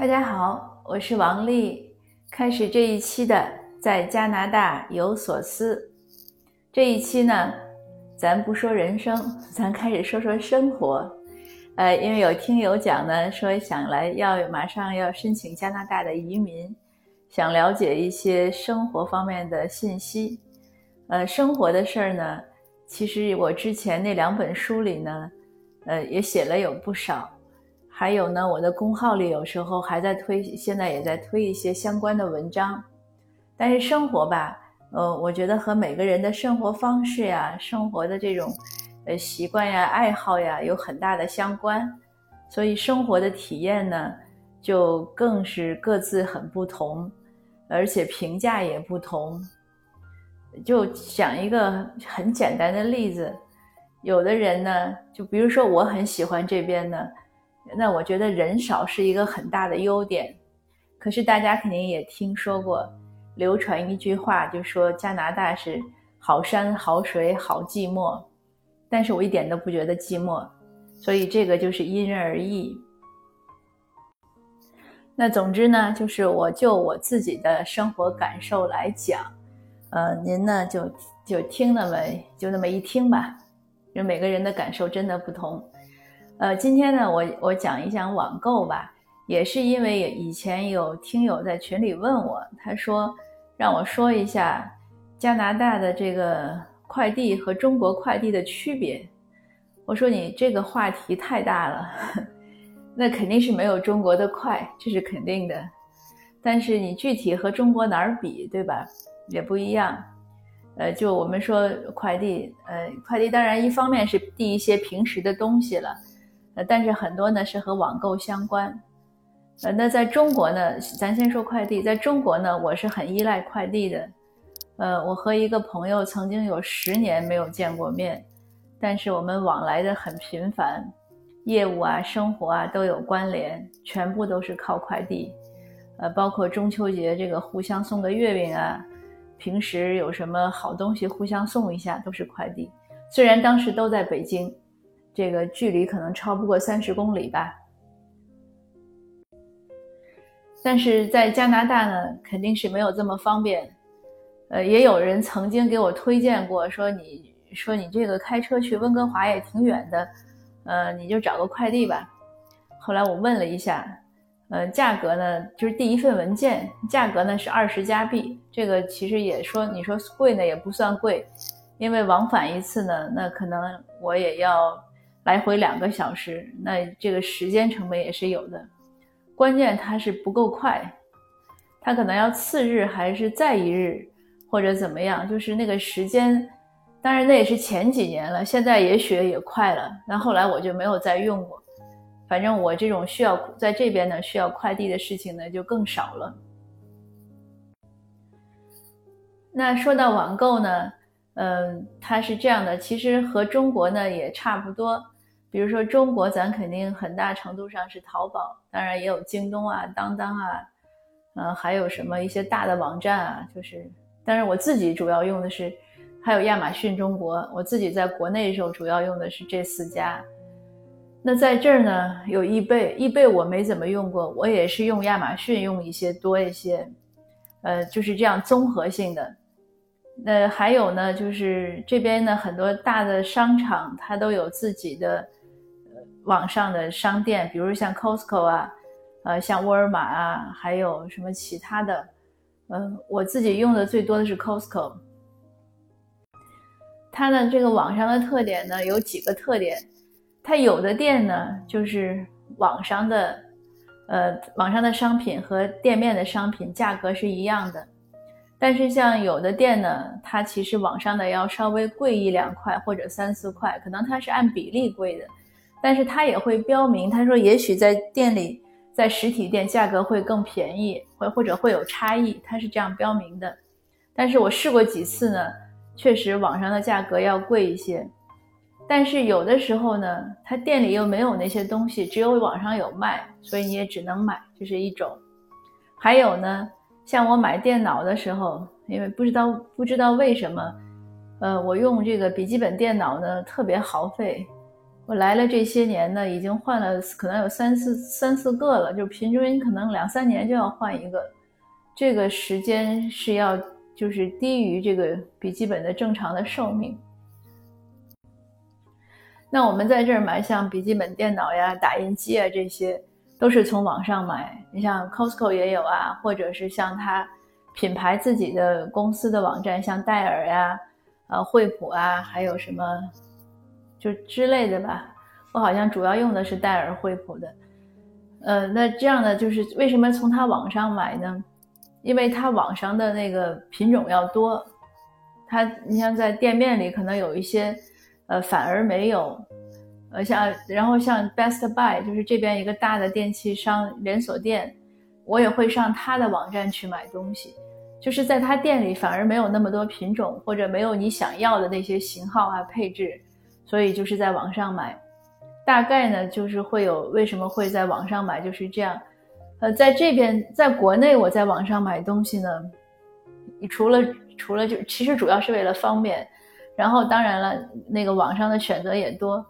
大家好，我是王丽。开始这一期的在加拿大有所思。这一期呢，咱不说人生，咱开始说说生活。呃，因为有听友讲呢，说想来要马上要申请加拿大的移民，想了解一些生活方面的信息。呃，生活的事儿呢，其实我之前那两本书里呢，呃，也写了有不少。还有呢，我的公号里有时候还在推，现在也在推一些相关的文章。但是生活吧，呃，我觉得和每个人的生活方式呀、生活的这种呃习惯呀、爱好呀有很大的相关，所以生活的体验呢，就更是各自很不同，而且评价也不同。就讲一个很简单的例子，有的人呢，就比如说我很喜欢这边的。那我觉得人少是一个很大的优点，可是大家肯定也听说过，流传一句话，就说加拿大是好山好水好寂寞，但是我一点都不觉得寂寞，所以这个就是因人而异。那总之呢，就是我就我自己的生活感受来讲，呃，您呢就就听那么就那么一听吧，因为每个人的感受真的不同。呃，今天呢，我我讲一讲网购吧，也是因为以前有听友在群里问我，他说让我说一下加拿大的这个快递和中国快递的区别。我说你这个话题太大了，那肯定是没有中国的快，这是肯定的。但是你具体和中国哪儿比，对吧？也不一样。呃，就我们说快递，呃，快递当然一方面是递一些平时的东西了。呃，但是很多呢是和网购相关，呃，那在中国呢，咱先说快递，在中国呢，我是很依赖快递的，呃，我和一个朋友曾经有十年没有见过面，但是我们往来的很频繁，业务啊、生活啊都有关联，全部都是靠快递，呃，包括中秋节这个互相送个月饼啊，平时有什么好东西互相送一下都是快递，虽然当时都在北京。这个距离可能超不过三十公里吧，但是在加拿大呢，肯定是没有这么方便。呃，也有人曾经给我推荐过，说你说你这个开车去温哥华也挺远的，呃，你就找个快递吧。后来我问了一下，呃，价格呢，就是第一份文件价格呢是二十加币，这个其实也说你说贵呢也不算贵，因为往返一次呢，那可能我也要。来回两个小时，那这个时间成本也是有的。关键它是不够快，它可能要次日还是再一日，或者怎么样，就是那个时间。当然那也是前几年了，现在也许也快了。那后来我就没有再用过。反正我这种需要在这边呢需要快递的事情呢就更少了。那说到网购呢？嗯，它是这样的，其实和中国呢也差不多。比如说中国，咱肯定很大程度上是淘宝，当然也有京东啊、当当啊，嗯，还有什么一些大的网站啊，就是。但是我自己主要用的是，还有亚马逊中国。我自己在国内的时候主要用的是这四家。那在这儿呢有易贝，易贝我没怎么用过，我也是用亚马逊用一些多一些，呃，就是这样综合性的。那还有呢，就是这边呢很多大的商场，它都有自己的网上的商店，比如像 Costco 啊，呃像沃尔玛啊，还有什么其他的，嗯，我自己用的最多的是 Costco。它的这个网上的特点呢有几个特点，它有的店呢就是网上的，呃网上的商品和店面的商品价格是一样的。但是像有的店呢，它其实网上的要稍微贵一两块或者三四块，可能它是按比例贵的，但是它也会标明，他说也许在店里，在实体店价格会更便宜，会或者会有差异，它是这样标明的。但是我试过几次呢，确实网上的价格要贵一些，但是有的时候呢，他店里又没有那些东西，只有网上有卖，所以你也只能买，这是一种。还有呢。像我买电脑的时候，因为不知道不知道为什么，呃，我用这个笔记本电脑呢特别耗费，我来了这些年呢，已经换了可能有三四三四个了，就平均可能两三年就要换一个，这个时间是要就是低于这个笔记本的正常的寿命。那我们在这儿买像笔记本电脑呀、打印机啊，这些都是从网上买。你像 Costco 也有啊，或者是像它品牌自己的公司的网站，像戴尔呀、呃惠普啊，还有什么。就之类的吧，我好像主要用的是戴尔、惠普的，呃，那这样呢，就是为什么从他网上买呢？因为他网上的那个品种要多，他你像在店面里可能有一些，呃，反而没有，呃，像然后像 Best Buy 就是这边一个大的电器商连锁店，我也会上他的网站去买东西，就是在他店里反而没有那么多品种，或者没有你想要的那些型号啊配置。所以就是在网上买，大概呢就是会有为什么会在网上买就是这样，呃，在这边在国内我在网上买东西呢，你除了除了就其实主要是为了方便，然后当然了那个网上的选择也多，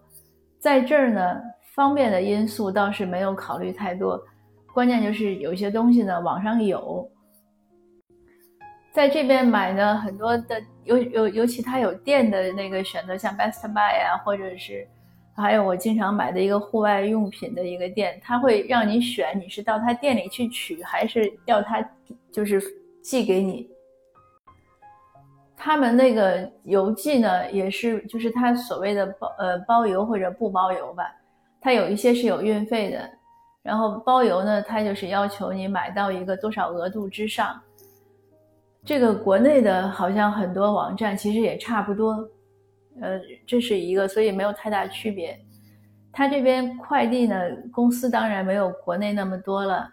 在这儿呢方便的因素倒是没有考虑太多，关键就是有些东西呢网上有。在这边买呢，很多的尤尤尤其它有店的那个选择，像 Best Buy 啊，或者是还有我经常买的一个户外用品的一个店，它会让你选，你是到他店里去取，还是要他就是寄给你。他们那个邮寄呢，也是就是他所谓的包呃包邮或者不包邮吧，它有一些是有运费的，然后包邮呢，它就是要求你买到一个多少额度之上。这个国内的好像很多网站其实也差不多，呃，这是一个，所以没有太大区别。他这边快递呢，公司当然没有国内那么多了，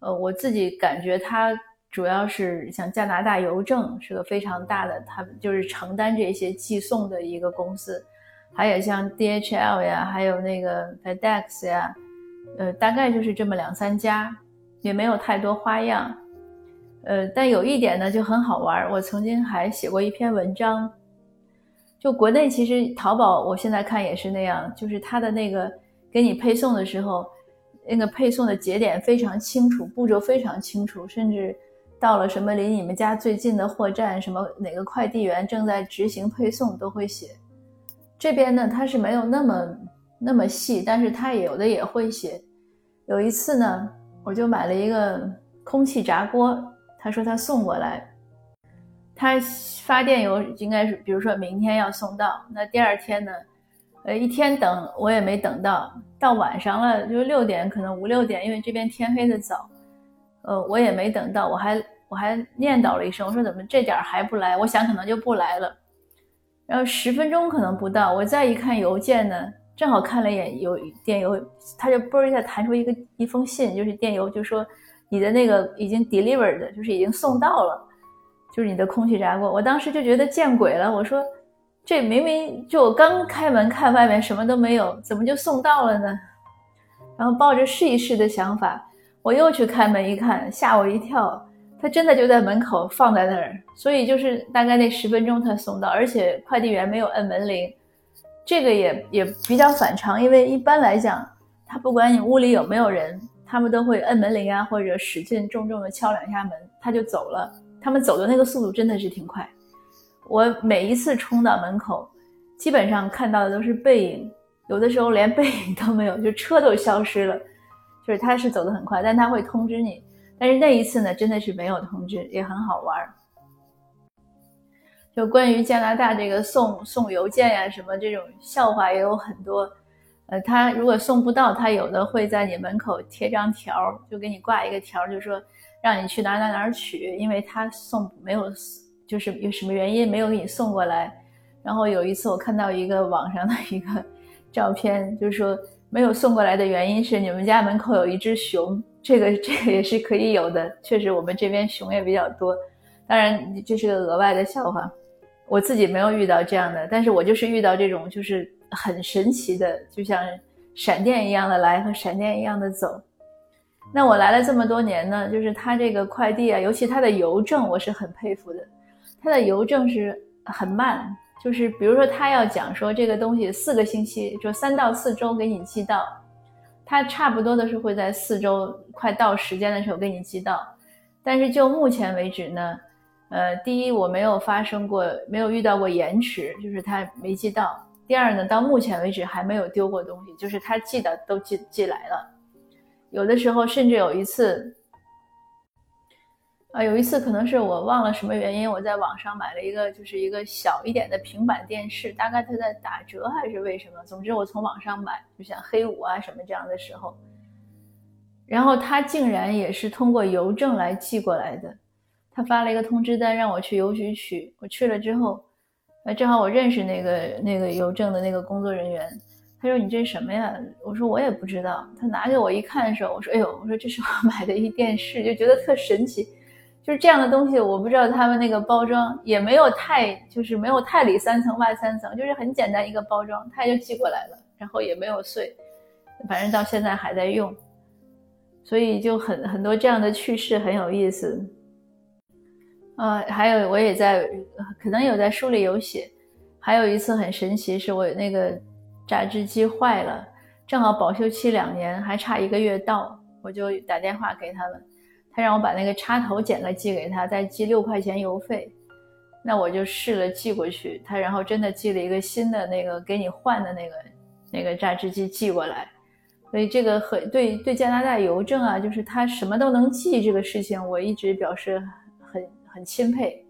呃，我自己感觉它主要是像加拿大邮政是个非常大的，它就是承担这些寄送的一个公司，还有像 DHL 呀，还有那个 FedEx 呀，呃，大概就是这么两三家，也没有太多花样。呃，但有一点呢就很好玩，我曾经还写过一篇文章。就国内其实淘宝，我现在看也是那样，就是它的那个给你配送的时候，那个配送的节点非常清楚，步骤非常清楚，甚至到了什么离你们家最近的货站，什么哪个快递员正在执行配送都会写。这边呢，它是没有那么那么细，但是它有的也会写。有一次呢，我就买了一个空气炸锅。他说他送过来，他发电邮应该是，比如说明天要送到，那第二天呢，呃，一天等我也没等到，到晚上了就六点，可能五六点，因为这边天黑的早，呃，我也没等到，我还我还念叨了一声，我说怎么这点还不来？我想可能就不来了，然后十分钟可能不到，我再一看邮件呢，正好看了一眼邮电邮，他就啵一下弹出一个一封信，就是电邮，就说。你的那个已经 delivered，就是已经送到了，就是你的空气炸锅。我当时就觉得见鬼了，我说这明明就我刚开门看外面什么都没有，怎么就送到了呢？然后抱着试一试的想法，我又去开门一看，吓我一跳，他真的就在门口放在那儿。所以就是大概那十分钟他送到，而且快递员没有摁门铃，这个也也比较反常，因为一般来讲，他不管你屋里有没有人。他们都会摁门铃啊，或者使劲重重的敲两下门，他就走了。他们走的那个速度真的是挺快。我每一次冲到门口，基本上看到的都是背影，有的时候连背影都没有，就车都消失了。就是他是走得很快，但他会通知你。但是那一次呢，真的是没有通知，也很好玩。就关于加拿大这个送送邮件呀什么这种笑话也有很多。呃，他如果送不到，他有的会在你门口贴张条，就给你挂一个条，就说让你去哪哪哪取，因为他送没有，就是有什么原因没有给你送过来。然后有一次我看到一个网上的一个照片，就是说没有送过来的原因是你们家门口有一只熊，这个这个也是可以有的，确实我们这边熊也比较多。当然这是个额外的笑话，我自己没有遇到这样的，但是我就是遇到这种就是。很神奇的，就像闪电一样的来和闪电一样的走。那我来了这么多年呢，就是他这个快递啊，尤其他的邮政，我是很佩服的。他的邮政是很慢，就是比如说他要讲说这个东西四个星期，就三到四周给你寄到，他差不多的是会在四周快到时间的时候给你寄到。但是就目前为止呢，呃，第一我没有发生过，没有遇到过延迟，就是他没寄到。第二呢，到目前为止还没有丢过东西，就是他寄的都寄寄来了。有的时候甚至有一次。啊，有一次可能是我忘了什么原因，我在网上买了一个，就是一个小一点的平板电视，大概它在打折还是为什么？总之我从网上买，就像黑五啊什么这样的时候，然后他竟然也是通过邮政来寄过来的，他发了一个通知单让我去邮局取，我去了之后，呃，正好我认识那个那个邮政的那个工作人员，他说你这什么呀？我说我也不知道。他拿给我一看的时候，我说哎呦，我说这是我买的一电视，就觉得特神奇。就是这样的东西，我不知道他们那个包装也没有太，就是没有太里三层外三层，就是很简单一个包装，他就寄过来了，然后也没有碎，反正到现在还在用，所以就很很多这样的趣事很有意思。呃，还有我也在，可能有在书里有写，还有一次很神奇，是我那个榨汁机坏了，正好保修期两年，还差一个月到，我就打电话给他们。他让我把那个插头剪了寄给他，再寄六块钱邮费，那我就试了寄过去。他然后真的寄了一个新的那个给你换的那个那个榨汁机寄过来，所以这个很对对加拿大邮政啊，就是他什么都能寄这个事情，我一直表示很钦佩，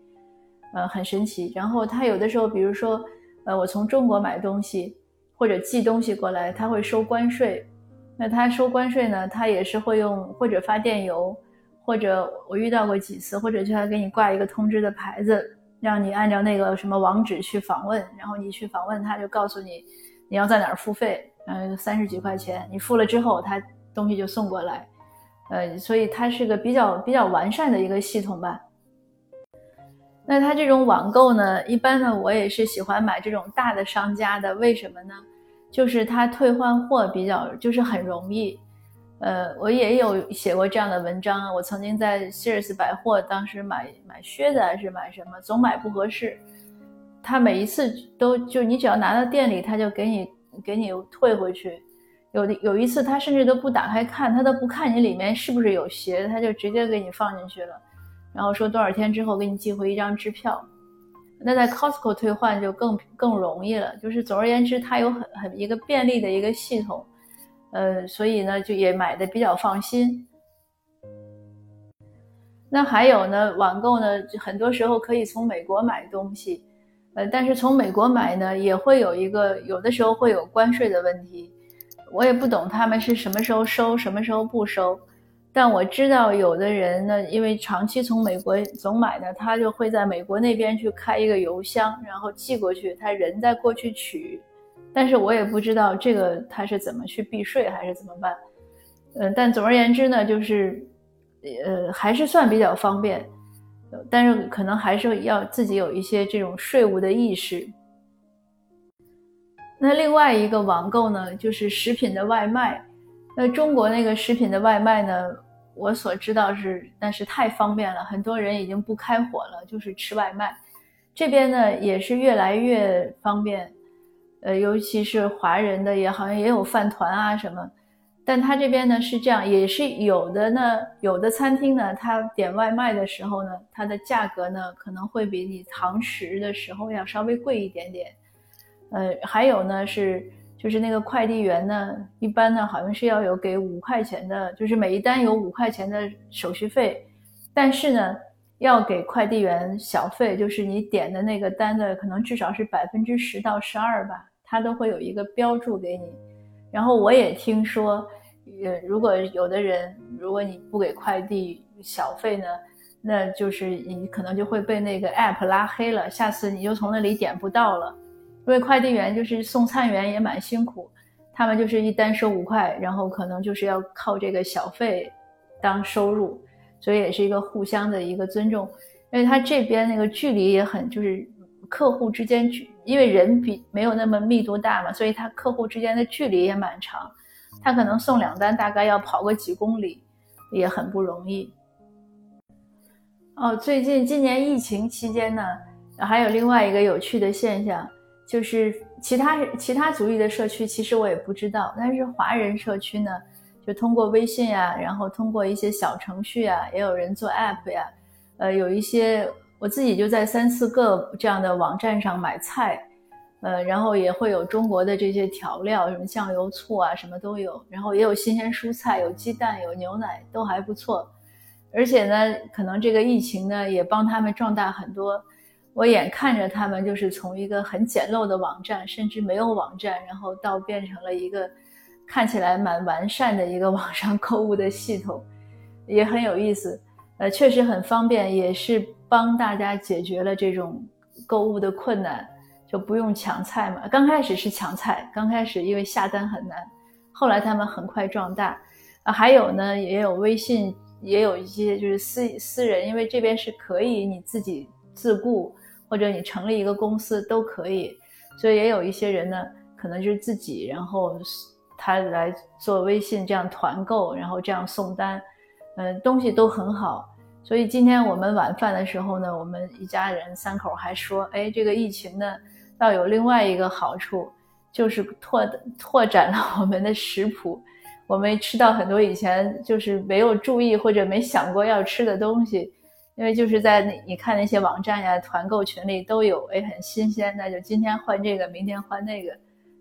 呃，很神奇。然后他有的时候，比如说呃，我从中国买东西或者寄东西过来，他会收关税，那他收关税呢，他也是会用或者发电邮。或者我遇到过几次，或者就要给你挂一个通知的牌子，让你按照那个什么网址去访问，然后你去访问，他就告诉你你要在哪儿付费，嗯，三十几块钱，你付了之后，他东西就送过来，呃，所以它是个比较比较完善的一个系统吧。那它这种网购呢，一般呢，我也是喜欢买这种大的商家的，为什么呢？就是它退换货比较就是很容易。呃，我也有写过这样的文章。我曾经在 Sears 百货，当时买买靴子还是买什么，总买不合适。他每一次都就你只要拿到店里，他就给你给你退回去。有的有一次他甚至都不打开看，他都不看你里面是不是有鞋，他就直接给你放进去了，然后说多少天之后给你寄回一张支票。那在 Costco 退换就更更容易了。就是总而言之，它有很很一个便利的一个系统。呃，所以呢，就也买的比较放心。那还有呢，网购呢，很多时候可以从美国买东西，呃，但是从美国买呢，也会有一个，有的时候会有关税的问题。我也不懂他们是什么时候收，什么时候不收。但我知道有的人呢，因为长期从美国总买呢，他就会在美国那边去开一个邮箱，然后寄过去，他人再过去取。但是我也不知道这个他是怎么去避税还是怎么办，嗯，但总而言之呢，就是，呃，还是算比较方便，但是可能还是要自己有一些这种税务的意识。那另外一个网购呢，就是食品的外卖。那中国那个食品的外卖呢，我所知道是，但是太方便了，很多人已经不开火了，就是吃外卖。这边呢也是越来越方便。呃，尤其是华人的也好像也有饭团啊什么，但他这边呢是这样，也是有的呢。有的餐厅呢，他点外卖的时候呢，它的价格呢可能会比你堂食的时候要稍微贵一点点。呃，还有呢是，就是那个快递员呢，一般呢好像是要有给五块钱的，就是每一单有五块钱的手续费，但是呢要给快递员小费，就是你点的那个单的可能至少是百分之十到十二吧。他都会有一个标注给你，然后我也听说，呃，如果有的人，如果你不给快递小费呢，那就是你可能就会被那个 app 拉黑了，下次你就从那里点不到了。因为快递员就是送餐员也蛮辛苦，他们就是一单收五块，然后可能就是要靠这个小费当收入，所以也是一个互相的一个尊重。因为他这边那个距离也很，就是客户之间距。因为人比没有那么密度大嘛，所以他客户之间的距离也蛮长，他可能送两单大概要跑个几公里，也很不容易。哦，最近今年疫情期间呢，还有另外一个有趣的现象，就是其他其他族裔的社区，其实我也不知道，但是华人社区呢，就通过微信呀，然后通过一些小程序啊，也有人做 app 呀，呃，有一些我自己就在三四个这样的网站上买菜。呃，然后也会有中国的这些调料，什么酱油、醋啊，什么都有。然后也有新鲜蔬菜，有鸡蛋，有牛奶，都还不错。而且呢，可能这个疫情呢，也帮他们壮大很多。我眼看着他们就是从一个很简陋的网站，甚至没有网站，然后到变成了一个看起来蛮完善的一个 网上购物的系统，也很有意思。呃，确实很方便，也是帮大家解决了这种购物的困难。就不用抢菜嘛。刚开始是抢菜，刚开始因为下单很难，后来他们很快壮大。啊，还有呢，也有微信，也有一些就是私私人，因为这边是可以你自己自雇，或者你成立一个公司都可以。所以也有一些人呢，可能就是自己，然后他来做微信这样团购，然后这样送单，嗯，东西都很好。所以今天我们晚饭的时候呢，我们一家人三口还说，哎，这个疫情呢。倒有另外一个好处，就是拓拓展了我们的食谱，我们吃到很多以前就是没有注意或者没想过要吃的东西，因为就是在那你看那些网站呀、团购群里都有，哎，很新鲜，那就今天换这个，明天换那个，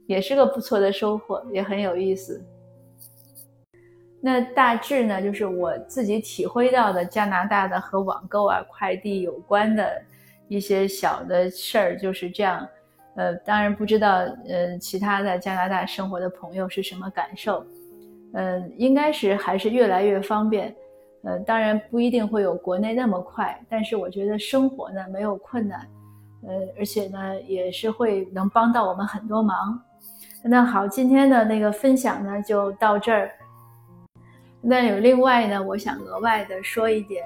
也是个不错的收获，也很有意思。那大致呢，就是我自己体会到的加拿大的和网购啊、快递有关的一些小的事儿，就是这样。呃，当然不知道，呃，其他在加拿大生活的朋友是什么感受？呃，应该是还是越来越方便，呃，当然不一定会有国内那么快，但是我觉得生活呢没有困难，呃，而且呢也是会能帮到我们很多忙。那好，今天的那个分享呢就到这儿。那有另外呢，我想额外的说一点，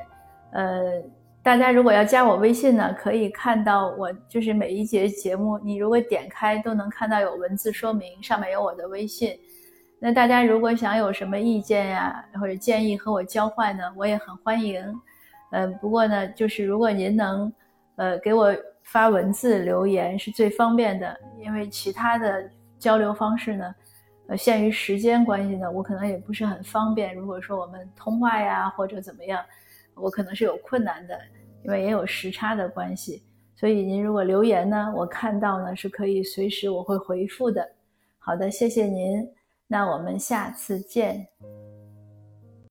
呃。大家如果要加我微信呢，可以看到我就是每一节节目，你如果点开都能看到有文字说明，上面有我的微信。那大家如果想有什么意见呀或者建议和我交换呢，我也很欢迎。呃，不过呢，就是如果您能，呃，给我发文字留言是最方便的，因为其他的交流方式呢，呃，限于时间关系呢，我可能也不是很方便。如果说我们通话呀或者怎么样，我可能是有困难的。因为也有时差的关系，所以您如果留言呢，我看到呢是可以随时我会回复的。好的，谢谢您，那我们下次见。